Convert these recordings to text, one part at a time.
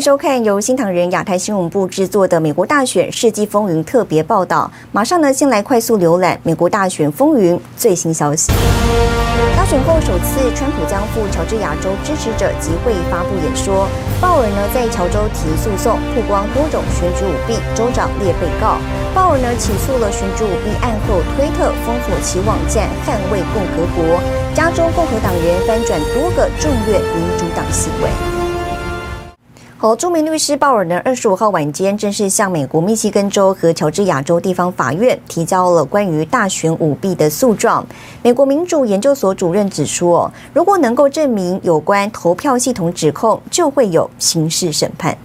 收看由新唐人亚太新闻部制作的《美国大选世纪风云》特别报道。马上呢，先来快速浏览美国大选风云最新消息。大选后首次，川普将赴乔治亚州支持者集会发布演说。鲍尔呢，在乔州提诉讼，曝光多种选举舞弊，州长列被告。鲍尔呢，起诉了选举舞弊案后，推特封锁其网站，捍卫共和国。加州共和党人翻转多个众院民主党席位。好，著名律师鲍尔呢，二十五号晚间正式向美国密西根州和乔治亚州地方法院提交了关于大选舞弊的诉状。美国民主研究所主任指出，哦如果能够证明有关投票系统指控，就会有刑事审判。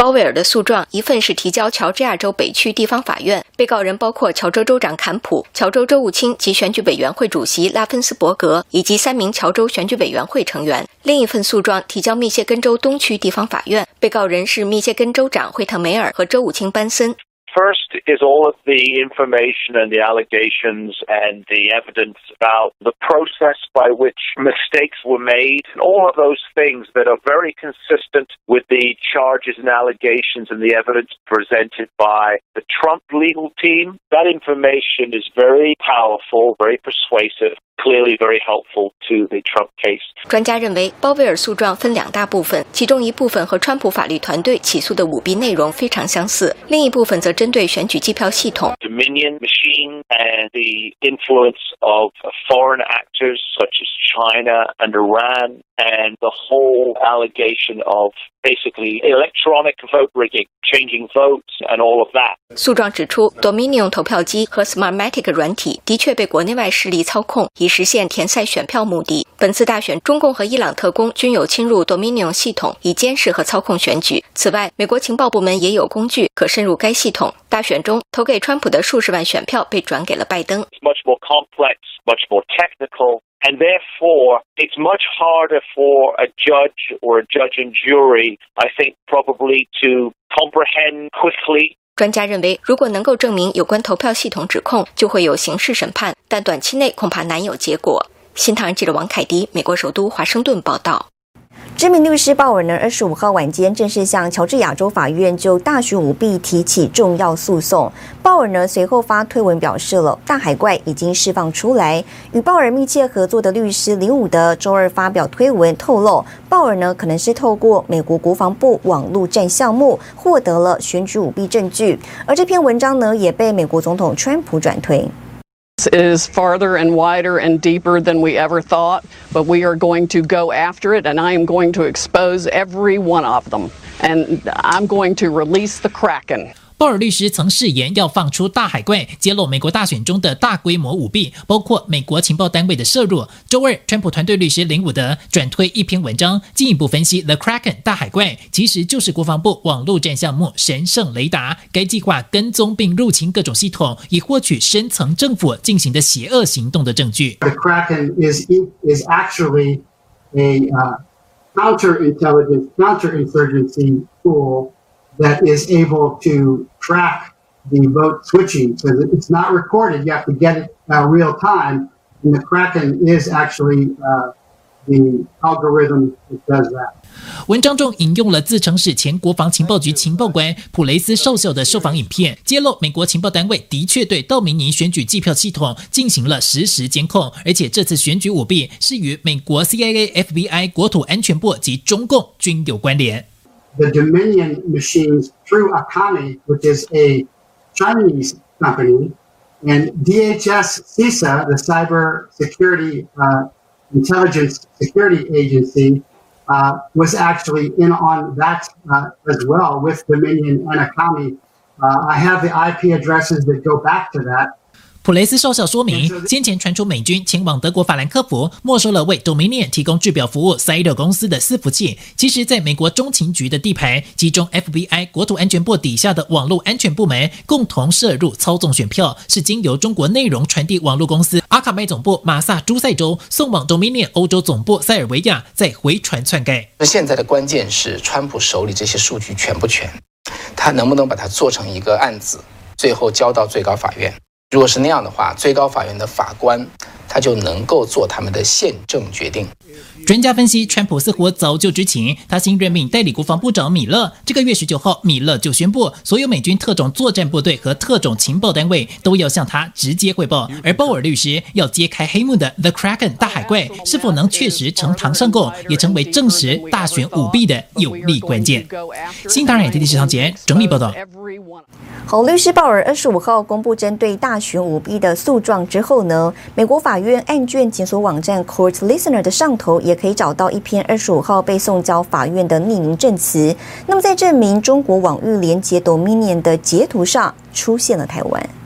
鲍威尔的诉状，一份是提交乔治亚州北区地方法院，被告人包括乔州州长坎普、乔州州务卿及选举委员会主席拉芬斯伯格，以及三名乔州选举委员会成员。另一份诉状提交密歇根州东区地方法院，被告人是密歇根州长惠特梅尔和州务卿班森。First is all of the information and the allegations and the evidence about the process by which mistakes were made, and all of those things that are very consistent with the charges and allegations and the evidence presented by the Trump legal team. That information is very powerful, very persuasive. Clearly very helpful to the Trump case. 专家认为，鲍威尔诉状分两大部分，其中一部分和川普法律团队起诉的舞弊内容非常相似，另一部分则 针对选举计票系统。Dominion machine and the influence of foreign actors such as China and Iran and the whole allegation of basically electronic vote rigging, changing votes and all of that. 诉状指出，Dominion 投票机和 Smartmatic 软体的确被国内外势力操控，以实现填塞选票目的。本次大选，中共和伊朗特工均有侵入 Dominion 系统，以监视和操控选举。此外，美国情报部门也有工具可深入该系统。大选中，投给川普的数十万选票被转给了拜登。It's much more complex, much more technical. And therefore, it's much harder for a judge or a judge and jury, I think, probably to comprehend quickly. 专家认为，如果能够证明有关投票系统指控，就会有刑事审判，但短期内恐怕难有结果。新唐人记者王凯迪，美国首都华盛顿报道。知名律师鲍尔呢，二十五号晚间正式向乔治亚州法院就大选舞弊提起重要诉讼。鲍尔呢随后发推文表示了，大海怪已经释放出来。与鲍尔密切合作的律师林伍德周二发表推文透露，鲍尔呢可能是透过美国国防部网络战项目获得了选举舞弊证据，而这篇文章呢也被美国总统川普转推。Is farther and wider and deeper than we ever thought, but we are going to go after it, and I am going to expose every one of them, and I'm going to release the Kraken. 鲍尔律师曾誓言要放出大海怪，揭露美国大选中的大规模舞弊，包括美国情报单位的涉入。周二，川普团队律师林伍德转推一篇文章，进一步分析 The Kraken 大海怪其实就是国防部网络战项目神圣雷达，该计划跟踪并入侵各种系统，以获取深层政府进行的邪恶行动的证据。The Kraken is is actually a uh, counterintelligence counterinsurgency tool. That is able to track the vote switching, so it's not recorded. You have to get it real time, and the Kraken is actually the algorithm that does that. 文章中引用了自称是前国防情报局情报官普雷斯少校的受访影片，揭露美国情报单位的确对道明尼选举计票系统进行了实时监控，而且这次选举舞弊是与美国 CIA、FBI、国土安全部及中共均有关联。The Dominion machines through Akami, which is a Chinese company, and DHS CISA, the Cyber Security uh, Intelligence Security Agency, uh, was actually in on that uh, as well with Dominion and Akami. Uh, I have the IP addresses that go back to that. 普雷斯少校说明，先前传出美军前往德国法兰克福没收了为 Dominion 提供制表服务 Cider 公司的伺服器。其实，在美国中情局的地盘，其中 FBI 国土安全部底下的网络安全部门共同涉入操纵选票，是经由中国内容传递网络公司阿卡麦总部马萨诸塞州送往 Dominion 欧洲总部塞尔维亚，再回传篡改。那现在的关键是，川普手里这些数据全不全？他能不能把它做成一个案子，最后交到最高法院？如果是那样的话，最高法院的法官他就能够做他们的宪政决定。专家分析，川普似乎早就知情。他新任命代理国防部长米勒，这个月十九号，米勒就宣布，所有美军特种作战部队和特种情报单位都要向他直接汇报。而鲍尔律师要揭开黑幕的 The Kraken 大海怪是否能确实呈堂上供，也成为证实大选舞弊的有力关键。新唐人电视唐杰整理报道。好，律师鲍尔二十五号公布针对大选舞弊的诉状之后呢，美国法院案卷检索网站 Court Listener 的上头也可以找到一篇二十五号被送交法院的匿名证词。那么在证明中国网域连接 Dominion 的截图上出现了台湾。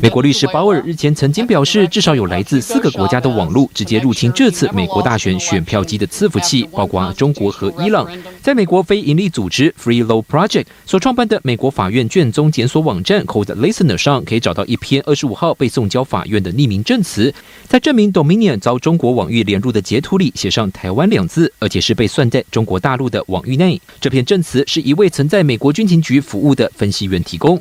美国律师鲍尔日前曾经表示，至少有来自四个国家的网络直接入侵这次美国大选选票机的伺服器，包括中国和伊朗。在美国非营利组织 Free Law Project 所创办的美国法院卷宗检索网站 Court Listener 上，可以找到一篇二十五号被送交法院的匿名证词，在证明 Dominion 遭中国网域连入的截图里写上“台湾”两字，而且是被算在中国大陆的网域内。这篇证词是一位曾在美国军情局服务的分析员提供。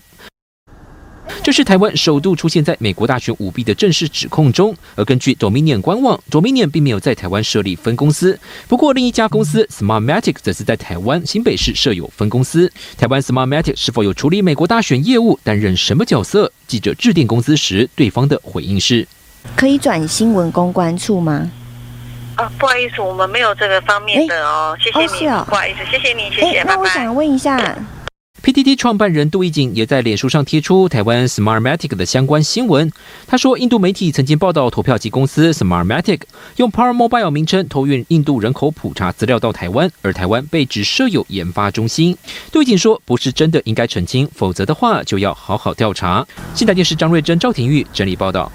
这是台湾首度出现在美国大选舞弊的正式指控中，而根据 Dominion 官网，Dominion 并没有在台湾设立分公司。不过，另一家公司 Smartmatic 则是在台湾新北市设有分公司。台湾 Smartmatic 是否有处理美国大选业务，担任什么角色？记者致电公司时，对方的回应是：可以转新闻公关处吗？啊，不好意思，我们没有这个方面的哦。谢谢你，哦哦、不好意思，谢谢你，谢谢，拜拜。那我想问一下。PTT 创办人杜奕瑾也在脸书上贴出台湾 Smartmatic 的相关新闻。他说，印度媒体曾经报道投票机公司 Smartmatic 用 Power Mobile 名称偷运印度人口普查资料到台湾，而台湾被指设有研发中心。杜奕瑾说，不是真的，应该澄清，否则的话就要好好调查。现代电视张瑞珍、赵廷玉整理报道。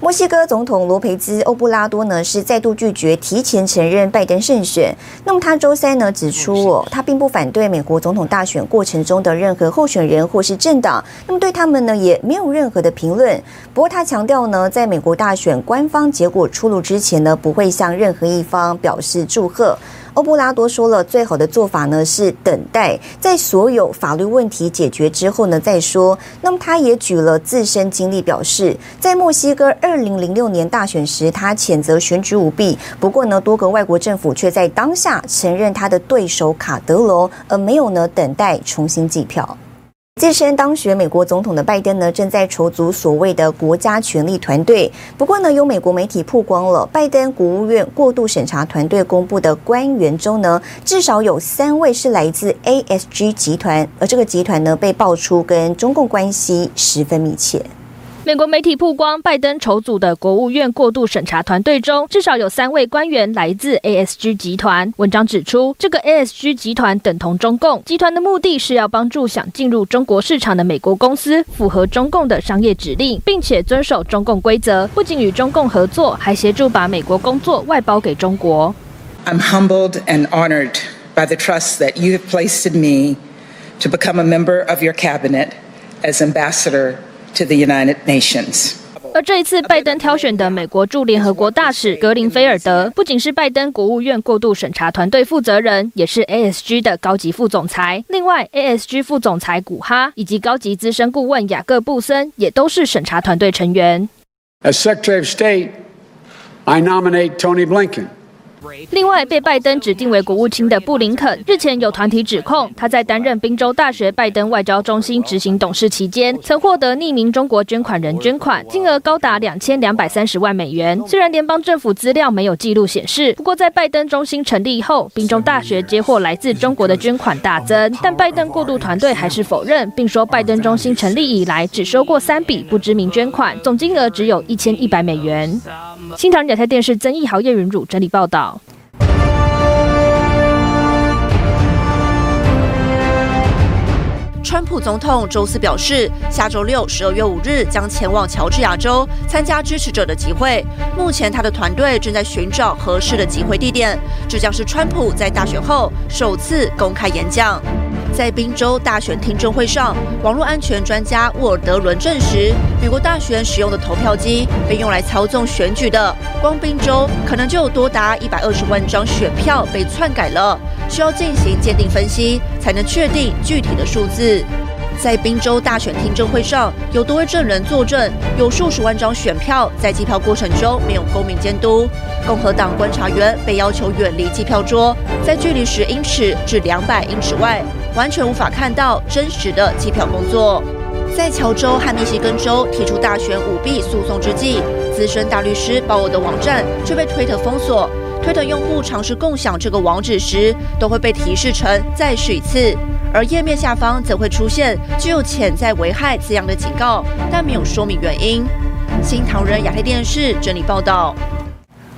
墨西哥总统罗培兹·欧布拉多呢是再度拒绝提前承认拜登胜选。那么他周三呢指出，哦，他并不反对美国总统大选过程中的任何候选人或是政党。那么对他们呢也没有任何的评论。不过他强调呢，在美国大选官方结果出炉之前呢，不会向任何一方表示祝贺。欧布拉多说了，最好的做法呢是等待，在所有法律问题解决之后呢再说。那么他也举了自身经历，表示在墨西哥二零零六年大选时，他谴责选举舞弊。不过呢，多个外国政府却在当下承认他的对手卡德罗，而没有呢等待重新计票。自身当选美国总统的拜登呢，正在筹组所谓的国家权力团队。不过呢，有美国媒体曝光了拜登国务院过度审查团队公布的官员中呢，至少有三位是来自 ASG 集团，而这个集团呢，被爆出跟中共关系十分密切。美国媒体曝光，拜登筹组的国务院过渡审查团队中，至少有三位官员来自 ASG 集团。文章指出，这个 ASG 集团等同中共，集团的目的是要帮助想进入中国市场的美国公司符合中共的商业指令，并且遵守中共规则。不仅与中共合作，还协助把美国工作外包给中国。I'm humbled and honored by the trust that you have placed in me to become a member of your cabinet as ambassador. To the United Nations. 而这一次，拜登挑选的美国驻联合国大使格林菲尔德，不仅是拜登国务院过渡审查团队负责人，也是 ASG 的高级副总裁。另外，ASG 副总裁古哈以及高级资深顾问雅各布森，也都是审查团队成员。As Secretary of State, I nominate Tony Blinken. 另外，被拜登指定为国务卿的布林肯，日前有团体指控他在担任宾州大学拜登外交中心执行董事期间，曾获得匿名中国捐款人捐款，金额高达两千两百三十万美元。虽然联邦政府资料没有记录显示，不过在拜登中心成立后，宾州大学接获来自中国的捐款大增，但拜登过渡团队还是否认，并说拜登中心成立以来只收过三笔不知名捐款，总金额只有一千一百美元。新唐人亚太电视曾义豪、叶云汝整理报道。总统周四表示，下周六十二月五日将前往乔治亚州参加支持者的集会。目前，他的团队正在寻找合适的集会地点。这将是川普在大选后首次公开演讲。在宾州大选听证会上，网络安全专家沃尔德伦证实，美国大选使用的投票机被用来操纵选举的，光宾州可能就有多达一百二十万张选票被篡改了，需要进行鉴定分析才能确定具体的数字。在宾州大选听证会上，有多位证人作证，有数十万张选票在计票过程中没有公民监督。共和党观察员被要求远离计票桌，在距离十英尺至两百英尺外，完全无法看到真实的计票工作。在乔州和密西根州提出大选舞弊诉讼之际，资深大律师鲍尔的网站却被推特封锁。推特用户尝试共享这个网址时，都会被提示成“再试一次”，而页面下方则会出现具有潜在危害字样的警告，但没有说明原因。新唐人亚太电视整理报道。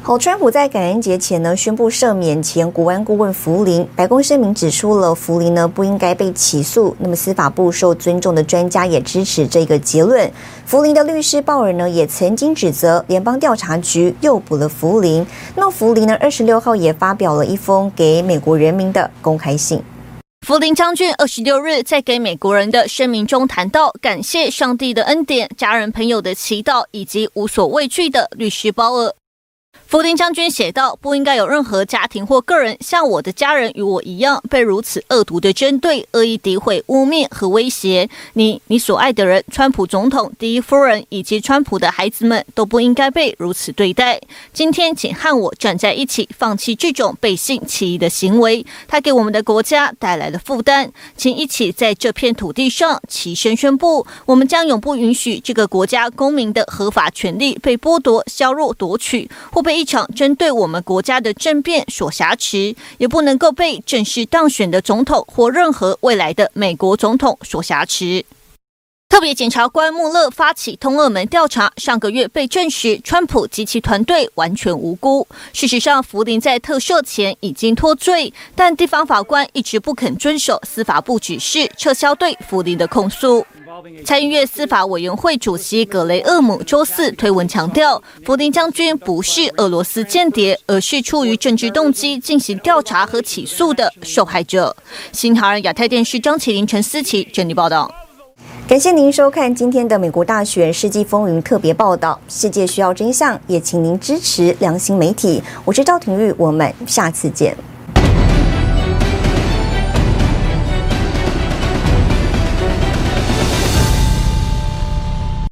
好，川普在感恩节前呢宣布赦免前国安顾问福林，白宫声明指出了福林呢不应该被起诉。那么司法部受尊重的专家也支持这个结论。福林的律师鲍尔呢也曾经指责联邦调查局诱捕了福林。那福林呢二十六号也发表了一封给美国人民的公开信。福林将军二十六日在给美国人的声明中谈到，感谢上帝的恩典、家人朋友的祈祷以及无所畏惧的律师包尔。福林将军写道：“不应该有任何家庭或个人像我的家人与我一样，被如此恶毒的针对、恶意诋毁、污蔑和威胁。你、你所爱的人，川普总统、第一夫人以及川普的孩子们都不应该被如此对待。今天，请和我站在一起，放弃这种背信弃义的行为，他给我们的国家带来了负担。请一起在这片土地上齐声宣布：我们将永不允许这个国家公民的合法权利被剥夺、削弱、夺取，或被。”一场针对我们国家的政变所挟持，也不能够被正式当选的总统或任何未来的美国总统所挟持。特别检察官穆勒发起通俄门调查，上个月被证实，川普及其团队完全无辜。事实上，福林在特赦前已经脱罪，但地方法官一直不肯遵守司法部指示，撤销对福林的控诉。参议院司法委员会主席格雷厄姆周四推文强调，福林将军不是俄罗斯间谍，而是出于政治动机进行调查和起诉的受害者。新唐人亚太电视张启林、陈思琪整理报道。感谢您收看今天的美国大选世纪风云特别报道。世界需要真相，也请您支持良心媒体。我是赵廷玉，我们下次见。